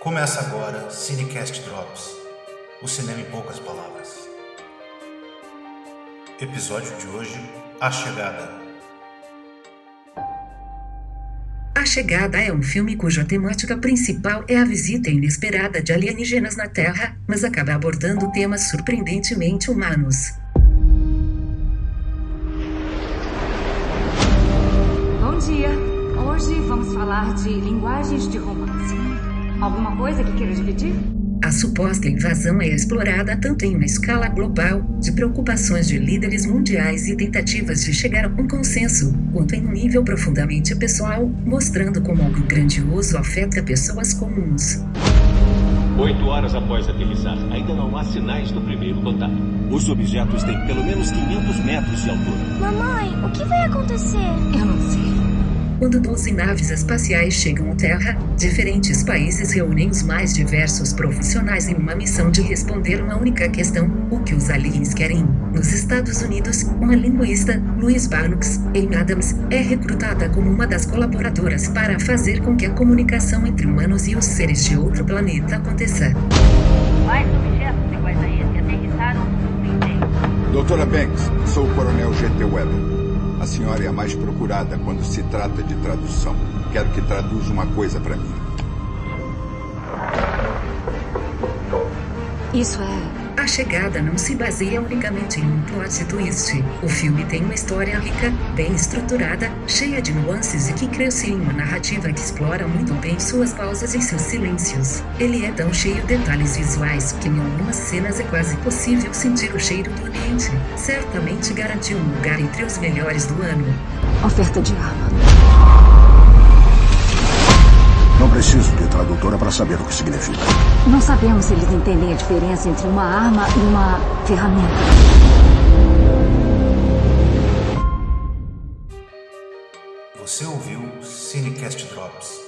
Começa agora Cinecast Drops o cinema em poucas palavras. Episódio de hoje: A Chegada. A Chegada é um filme cuja temática principal é a visita inesperada de alienígenas na Terra, mas acaba abordando temas surpreendentemente humanos. Bom dia. Hoje vamos falar de linguagens de romance. Alguma coisa que queira dividir? A suposta invasão é explorada tanto em uma escala global, de preocupações de líderes mundiais e tentativas de chegar a um consenso, quanto em um nível profundamente pessoal, mostrando como algo grandioso afeta pessoas comuns. Oito horas após aterrissar, ainda não há sinais do primeiro contato. Os objetos têm pelo menos 500 metros de altura. Mamãe, o que vai acontecer? Eu não sei. Quando 12 naves espaciais chegam à Terra, diferentes países reúnem os mais diversos profissionais em uma missão de responder uma única questão: o que os aliens querem? Nos Estados Unidos, uma linguista, Louise Barnux, Amy Adams, é recrutada como uma das colaboradoras para fazer com que a comunicação entre humanos e os seres de outro planeta aconteça. Mais objetos iguais a esse aterrissaram no. Doutora Banks, sou o Coronel G.T. Weber. A senhora é a mais procurada quando se trata de tradução. Quero que traduza uma coisa para mim. Isso é. A chegada não se baseia unicamente em um plot twist. O filme tem uma história rica, bem estruturada, cheia de nuances e que cresce em uma narrativa que explora muito bem suas pausas e seus silêncios. Ele é tão cheio de detalhes visuais que em algumas cenas é quase possível sentir o cheiro do ambiente. Certamente garantiu um lugar entre os melhores do ano. Oferta de arma. Não preciso de tradutora para saber o que significa. Não sabemos se eles entendem a diferença entre uma arma e uma ferramenta. Você ouviu Cinecast Drops